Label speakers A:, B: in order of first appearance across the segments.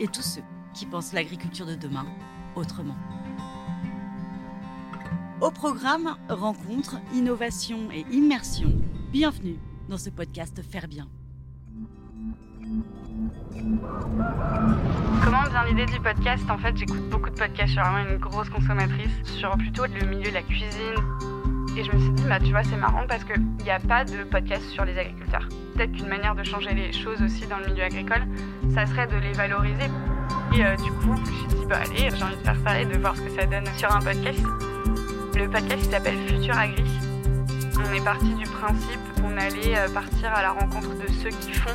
A: et tous ceux qui pensent l'agriculture de demain autrement. Au programme Rencontres, Innovation et Immersion, bienvenue dans ce podcast Faire Bien.
B: Comment vient l'idée du podcast? En fait, j'écoute beaucoup de podcasts. Je suis vraiment une grosse consommatrice sur plutôt le milieu de la cuisine. Et je me suis dit, bah, tu vois, c'est marrant parce qu'il n'y a pas de podcast sur les agriculteurs. Peut-être qu'une manière de changer les choses aussi dans le milieu agricole, ça serait de les valoriser. Et euh, du coup, je me suis dit, bah allez, j'ai envie de faire ça et de voir ce que ça donne sur un podcast. Le podcast s'appelle Futur Agri. On est parti du principe qu'on allait euh, partir à la rencontre de ceux qui font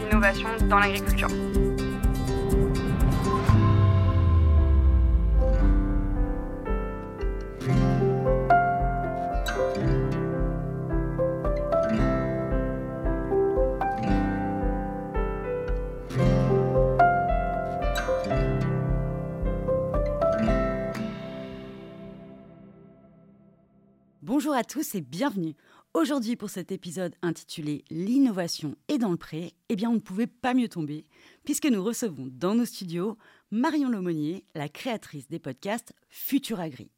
B: l'innovation dans l'agriculture.
A: Bonjour à tous et bienvenue. Aujourd'hui pour cet épisode intitulé L'innovation est dans le pré, eh bien on ne pouvait pas mieux tomber puisque nous recevons dans nos studios Marion Lomonier, la créatrice des podcasts Futur Agri.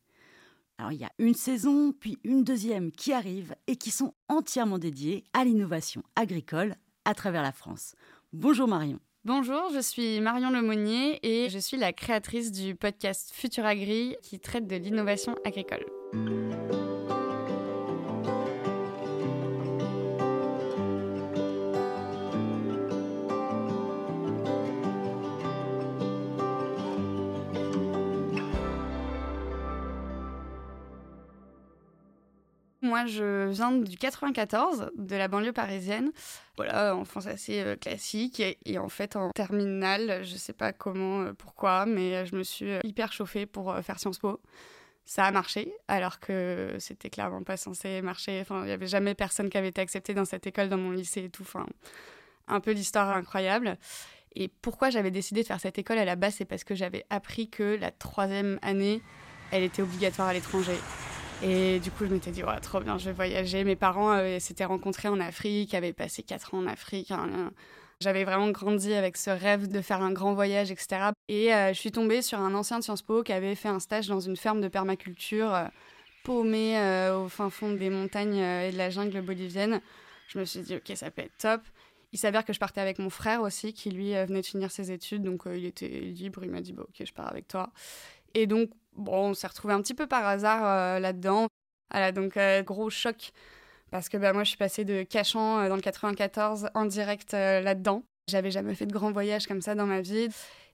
A: Alors il y a une saison puis une deuxième qui arrive et qui sont entièrement dédiées à l'innovation agricole à travers la France. Bonjour Marion.
B: Bonjour, je suis Marion Lemonnier et je suis la créatrice du podcast Futur Agri qui traite de l'innovation agricole. Moi, je viens du 94, de la banlieue parisienne. Voilà, enfance assez euh, classique. Et, en fait, en terminale, je sais pas comment, euh, pourquoi, mais je me suis euh, hyper chauffée pour faire Sciences Po. Ça a marché, alors que c'était clairement pas censé marcher. Enfin, il y avait jamais personne qui avait été accepté dans cette école, dans mon lycée et tout. Enfin, un peu l'histoire incroyable. Et pourquoi j'avais décidé de faire cette école à la base, c'est parce que j'avais appris que la troisième année, elle était obligatoire à l'étranger. Et du coup, je m'étais dit, ouais, trop bien, je vais voyager. Mes parents euh, s'étaient rencontrés en Afrique, avaient passé quatre ans en Afrique. Hein, j'avais vraiment grandi avec ce rêve de faire un grand voyage, etc. Et euh, je suis tombée sur un ancien de Sciences Po qui avait fait un stage dans une ferme de permaculture euh, paumée au fin fond des montagnes et de la jungle bolivienne. Je me suis dit, ok, ça peut être top. Il s'avère que je partais avec mon frère aussi, qui lui venait de finir ses études, donc il était libre. Il m'a dit, bon, ok, je pars avec toi. Et donc, bon, on s'est retrouvé un petit peu par hasard euh, là-dedans. Voilà, donc euh, gros choc parce que bah, moi je suis passée de Cachan euh, dans le 94 en direct là-dedans. J'avais jamais fait de grand voyage comme ça dans ma vie.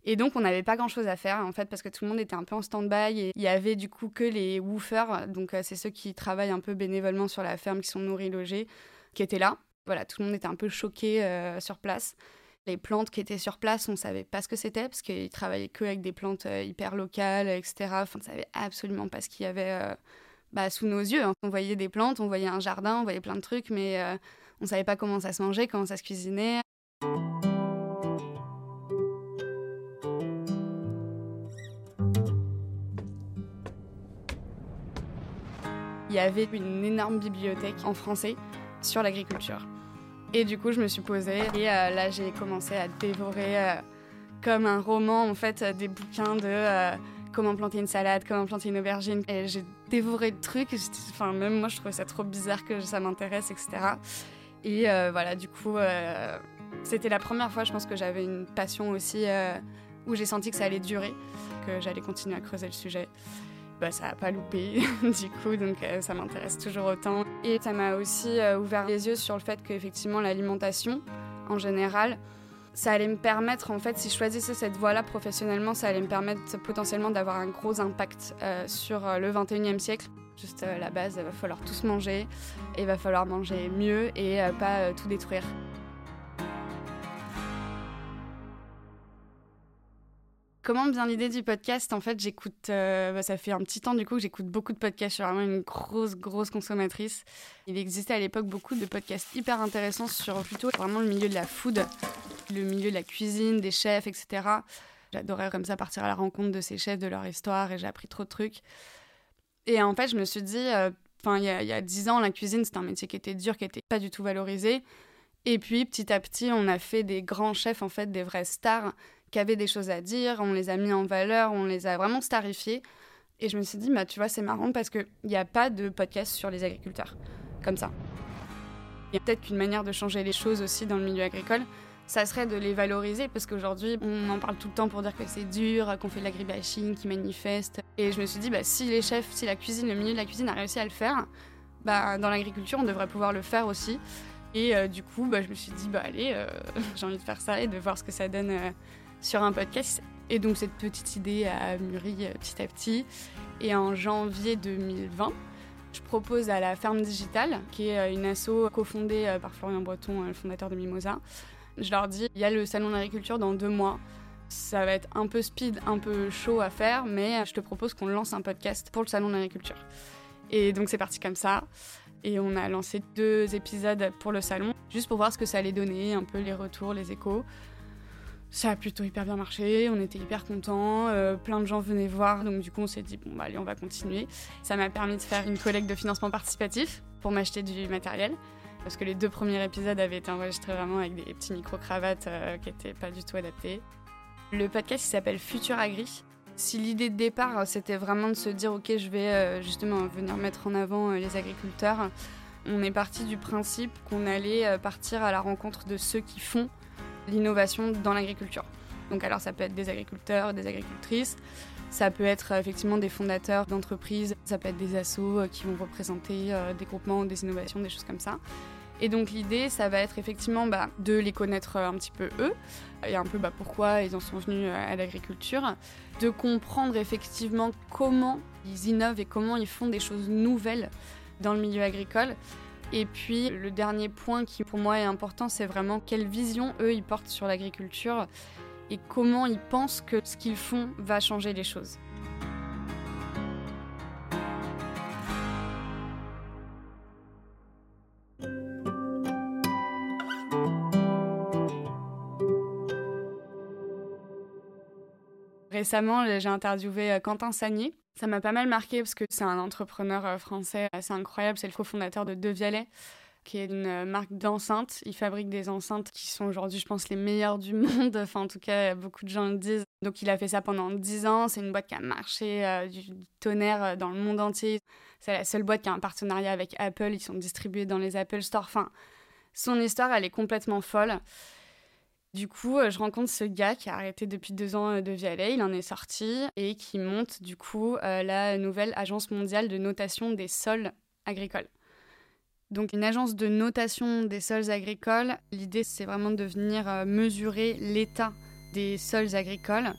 B: Et donc, on n'avait pas grand-chose à faire, en fait, parce que tout le monde était un peu en stand-by. Et il y avait du coup que les woofers, donc c'est ceux qui travaillent un peu bénévolement sur la ferme, qui sont nourris, logés, qui étaient là. Voilà, tout le monde était un peu choqué sur place. Les plantes qui étaient sur place, on savait pas ce que c'était parce qu'ils travaillaient que avec des plantes euh, hyper locales, etc. Enfin, on ne savait absolument pas ce qu'il y avait euh, bah, sous nos yeux. Hein. On voyait des plantes, on voyait un jardin, on voyait plein de trucs, mais euh, on ne savait pas comment ça se mangeait, comment ça se cuisinait. Il y avait une énorme bibliothèque en français sur l'agriculture. Et du coup, je me suis posée et euh, là, j'ai commencé à dévorer euh, comme un roman, en fait, des bouquins de euh, comment planter une salade, comment planter une aubergine. Et j'ai dévoré le truc. Enfin, même moi, je trouvais ça trop bizarre que ça m'intéresse, etc. Et voilà, du coup, c'était la première fois, je pense, que j'avais une passion aussi où j'ai senti que ça allait durer, que j'allais continuer à creuser le sujet. Bah, ça n'a pas loupé du coup, donc euh, ça m'intéresse toujours autant. Et ça m'a aussi euh, ouvert les yeux sur le fait qu'effectivement l'alimentation, en général, ça allait me permettre, en fait, si je choisissais cette voie-là professionnellement, ça allait me permettre potentiellement d'avoir un gros impact euh, sur le 21e siècle. Juste la base, il va falloir tous manger, et il va falloir manger mieux et pas tout détruire. Comment bien l'idée du podcast En fait, j'écoute, euh, bah, ça fait un petit temps du coup que j'écoute beaucoup de podcasts. Je suis vraiment une grosse, grosse consommatrice. Il existait à l'époque beaucoup de podcasts hyper intéressants sur plutôt vraiment le milieu de la food, le milieu de la cuisine, des chefs, etc. J'adorais comme ça partir à la rencontre de ces chefs, de leur histoire, et j'ai appris trop de trucs. Et en fait, je me suis dit, euh, enfin, il y a dix ans, la cuisine, c'était un métier qui était dur, qui n'était pas du tout valorisé. Et puis, petit à petit, on a fait des grands chefs, en fait, des vraies stars qui avaient des choses à dire, on les a mis en valeur, on les a vraiment starifiés. Et je me suis dit, bah, tu vois, c'est marrant parce qu'il n'y a pas de podcast sur les agriculteurs, comme ça. A peut-être qu'une manière de changer les choses aussi dans le milieu agricole, ça serait de les valoriser parce qu'aujourd'hui, on en parle tout le temps pour dire que c'est dur, qu'on fait de l'agribashing, qui manifeste. Et je me suis dit, bah, si les chefs, si la cuisine, le milieu de la cuisine a réussi à le faire, bah, dans l'agriculture, on devrait pouvoir le faire aussi. Et euh, du coup, bah, je me suis dit, bah allez, euh, j'ai envie de faire ça et de voir ce que ça donne euh, sur un podcast. Et donc cette petite idée a mûri euh, petit à petit. Et en janvier 2020, je propose à la Ferme Digitale, qui est euh, une asso cofondée euh, par Florian Breton, le fondateur de Mimosa. Je leur dis, il y a le salon d'agriculture dans deux mois. Ça va être un peu speed, un peu chaud à faire, mais je te propose qu'on lance un podcast pour le salon d'agriculture. Et donc c'est parti comme ça. Et on a lancé deux épisodes pour le salon, juste pour voir ce que ça allait donner, un peu les retours, les échos. Ça a plutôt hyper bien marché, on était hyper contents, euh, plein de gens venaient voir, donc du coup on s'est dit bon bah allez on va continuer. Ça m'a permis de faire une collecte de financement participatif pour m'acheter du matériel, parce que les deux premiers épisodes avaient été enregistrés vraiment avec des petits micro-cravates euh, qui n'étaient pas du tout adaptés. Le podcast s'appelle Futur Agri. Si l'idée de départ c'était vraiment de se dire ok je vais euh, justement venir mettre en avant euh, les agriculteurs, on est parti du principe qu'on allait euh, partir à la rencontre de ceux qui font l'innovation dans l'agriculture. Donc alors ça peut être des agriculteurs, des agricultrices, ça peut être euh, effectivement des fondateurs d'entreprises, ça peut être des assos euh, qui vont représenter euh, des groupements, des innovations, des choses comme ça. Et donc l'idée, ça va être effectivement bah, de les connaître un petit peu eux, et un peu bah, pourquoi ils en sont venus à l'agriculture, de comprendre effectivement comment ils innovent et comment ils font des choses nouvelles dans le milieu agricole, et puis le dernier point qui pour moi est important, c'est vraiment quelle vision eux ils portent sur l'agriculture et comment ils pensent que ce qu'ils font va changer les choses. Récemment, j'ai interviewé Quentin Sagnier. Ça m'a pas mal marqué parce que c'est un entrepreneur français assez incroyable. C'est le cofondateur de Devialet, qui est une marque d'enceintes. Il fabrique des enceintes qui sont aujourd'hui, je pense, les meilleures du monde. Enfin, en tout cas, beaucoup de gens le disent. Donc, il a fait ça pendant 10 ans. C'est une boîte qui a marché euh, du tonnerre dans le monde entier. C'est la seule boîte qui a un partenariat avec Apple. Ils sont distribués dans les Apple Store. Enfin, son histoire, elle est complètement folle. Du coup, je rencontre ce gars qui a arrêté depuis deux ans de Vialet, il en est sorti et qui monte du coup la nouvelle agence mondiale de notation des sols agricoles. Donc une agence de notation des sols agricoles, l'idée c'est vraiment de venir mesurer l'état des sols agricoles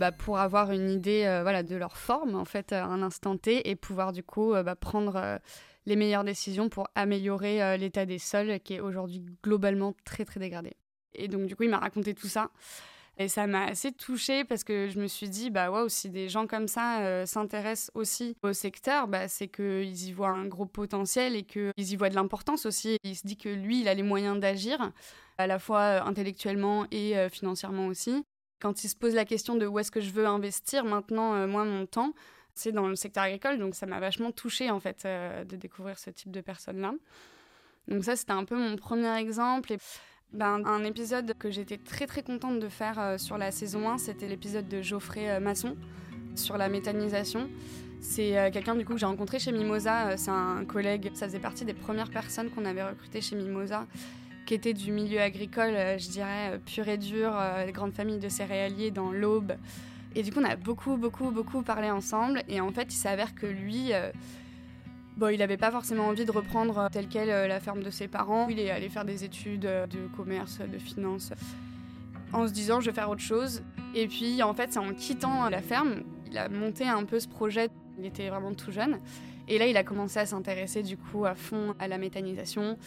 B: bah, pour avoir une idée euh, de leur forme en fait à un instant T et pouvoir du coup bah, prendre euh, les meilleures décisions pour améliorer euh, l'état des sols qui est aujourd'hui globalement très très dégradé. Et donc, du coup, il m'a raconté tout ça. Et ça m'a assez touchée parce que je me suis dit, bah waouh, si des gens comme ça euh, s'intéressent aussi au secteur, bah, c'est qu'ils y voient un gros potentiel et qu'ils y voient de l'importance aussi. Il se dit que lui, il a les moyens d'agir, à la fois euh, intellectuellement et euh, financièrement aussi. Quand il se pose la question de où est-ce que je veux investir maintenant, moi, mon temps, c'est dans le secteur agricole. Donc ça m'a vachement touchée, en fait, de découvrir ce type de personnes-là. Donc ça, c'était un peu mon premier exemple. Ben, un épisode que j'étais très très contente de faire euh, sur la saison 1, c'était l'épisode de Geoffrey euh, Masson sur la méthanisation. C'est euh, quelqu'un du coup que j'ai rencontré chez Mimosa, c'est un collègue, ça faisait partie des premières personnes qu'on avait recrutées chez Mimosa, qui était du milieu agricole, je dirais, pur et dur, les grandes familles de céréaliers dans l'Aube. Et du coup, on a beaucoup, beaucoup, beaucoup parlé ensemble. Et en fait, il s'avère que lui, Bon, il n'avait pas forcément envie de reprendre euh, telle quelle euh, la ferme de ses parents. Il est allé faire des études euh, de commerce, de finance, en se disant je vais faire autre chose. Et puis en fait, c'est en quittant la ferme, il a monté un peu ce projet. Il était vraiment tout jeune. Et là, il a commencé à s'intéresser du coup à fond à la méthanisation,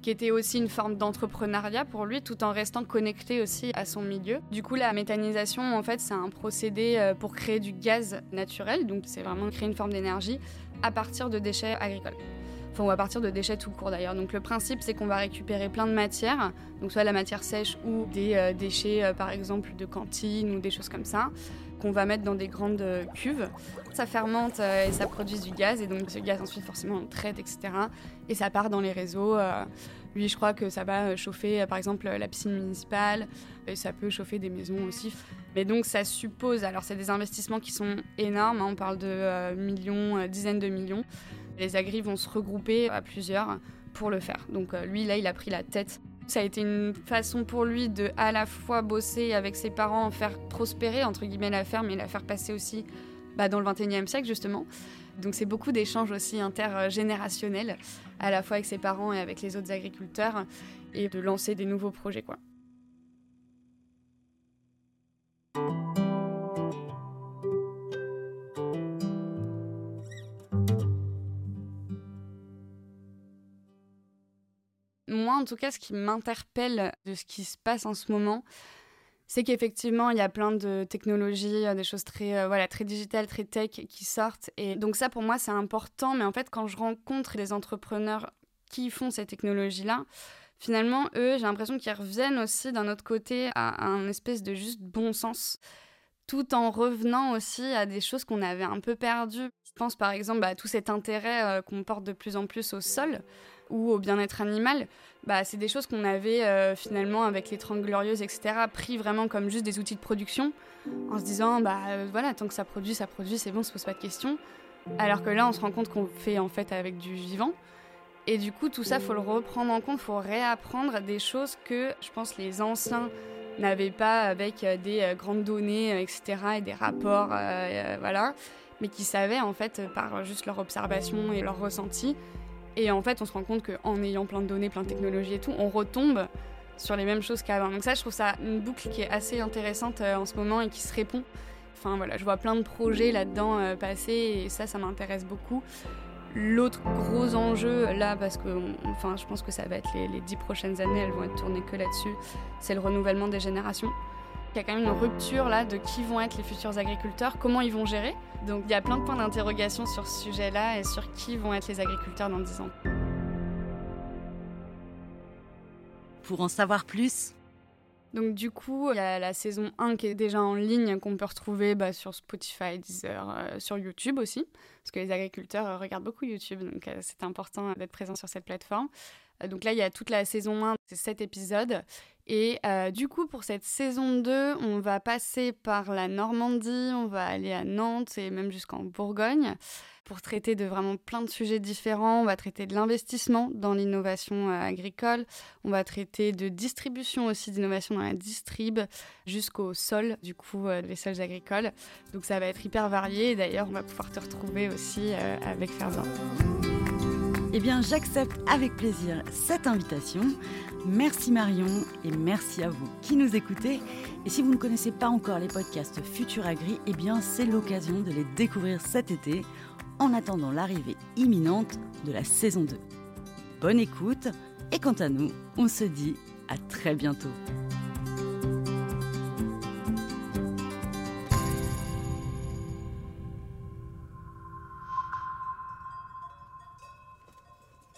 B: qui était aussi une forme d'entrepreneuriat pour lui, tout en restant connecté aussi à son milieu. Du coup, la méthanisation, en fait, c'est un procédé pour créer du gaz naturel, donc c'est vraiment créer une forme d'énergie à partir de déchets agricoles. Enfin, ou à partir de déchets tout court d'ailleurs. Donc le principe, c'est qu'on va récupérer plein de matières, donc soit la matière sèche ou des euh, déchets, euh, par exemple, de cantine ou des choses comme ça qu'on va mettre dans des grandes euh, cuves. Ça fermente et ça produit du gaz, et donc ce gaz ensuite forcément on traite, etc. Et ça part dans les réseaux. Lui, je crois que ça va chauffer par exemple la piscine municipale, et ça peut chauffer des maisons aussi. Mais donc ça suppose, alors c'est des investissements qui sont énormes, hein. on parle de millions, dizaines de millions. Les agris vont se regrouper à plusieurs pour le faire. Donc lui, là, il a pris la tête ça a été une façon pour lui de à la fois bosser avec ses parents, faire prospérer entre guillemets la ferme et la faire passer aussi bah, dans le 21e siècle justement. Donc c'est beaucoup d'échanges aussi intergénérationnels, à la fois avec ses parents et avec les autres agriculteurs, et de lancer des nouveaux projets quoi. Moi, en tout cas, ce qui m'interpelle de ce qui se passe en ce moment, c'est qu'effectivement, il y a plein de technologies, euh, des choses très, euh, voilà, très digitales, très tech qui sortent. Et donc ça, pour moi, c'est important. Mais en fait, quand je rencontre les entrepreneurs qui font ces technologies-là, finalement, eux, j'ai l'impression qu'ils reviennent aussi d'un autre côté à un espèce de juste bon sens, tout en revenant aussi à des choses qu'on avait un peu perdues. Je pense par exemple à tout cet intérêt euh, qu'on porte de plus en plus au sol ou au bien-être animal, bah, c'est des choses qu'on avait euh, finalement avec les Trente Glorieuses, etc., pris vraiment comme juste des outils de production, en se disant, bah euh, voilà, tant que ça produit, ça produit, c'est bon, on se pose pas de questions. Alors que là, on se rend compte qu'on fait en fait avec du vivant. Et du coup, tout ça, faut le reprendre en compte, faut réapprendre des choses que je pense les anciens n'avaient pas avec euh, des grandes données, etc., et des rapports, voilà, mais qui savaient en fait par juste leur observation et leur ressenti et en fait, on se rend compte qu'en ayant plein de données, plein de technologies et tout, on retombe sur les mêmes choses qu'avant. Donc ça, je trouve ça une boucle qui est assez intéressante euh, en ce moment et qui se répond. Enfin voilà, je vois plein de projets là-dedans euh, passer et ça, ça m'intéresse beaucoup. L'autre gros enjeu là, parce que enfin, je pense que ça va être les, les dix prochaines années, elles vont être tournées que là-dessus, c'est le renouvellement des générations. Il y a quand même une rupture là de qui vont être les futurs agriculteurs, comment ils vont gérer. Donc il y a plein de points d'interrogation sur ce sujet-là et sur qui vont être les agriculteurs dans 10 ans.
A: Pour en savoir plus,
B: donc du coup, il y a la saison 1 qui est déjà en ligne, qu'on peut retrouver bah, sur Spotify, Deezer, euh, sur YouTube aussi, parce que les agriculteurs euh, regardent beaucoup YouTube, donc euh, c'est important d'être présent sur cette plateforme. donc là, il y a toute la saison 1, c'est 7 épisodes, et euh, du coup, pour cette saison 2, on va passer par la Normandie, on va aller à Nantes et même jusqu'en Bourgogne pour traiter de vraiment plein de sujets différents. On va traiter de l'investissement dans l'innovation euh, agricole, on va traiter de distribution aussi, d'innovation dans la distrib, jusqu'au sol, du coup, euh, des sols agricoles. Donc ça va être hyper varié. D'ailleurs, on va pouvoir te retrouver aussi avec Ferzan.
A: Eh bien, j'accepte avec plaisir cette invitation. Merci Marion et merci à vous qui nous écoutez. Et si vous ne connaissez pas encore les podcasts Futur Agri, eh bien, c'est l'occasion de les découvrir cet été en attendant l'arrivée imminente de la saison 2. Bonne écoute et quant à nous, on se dit à très bientôt.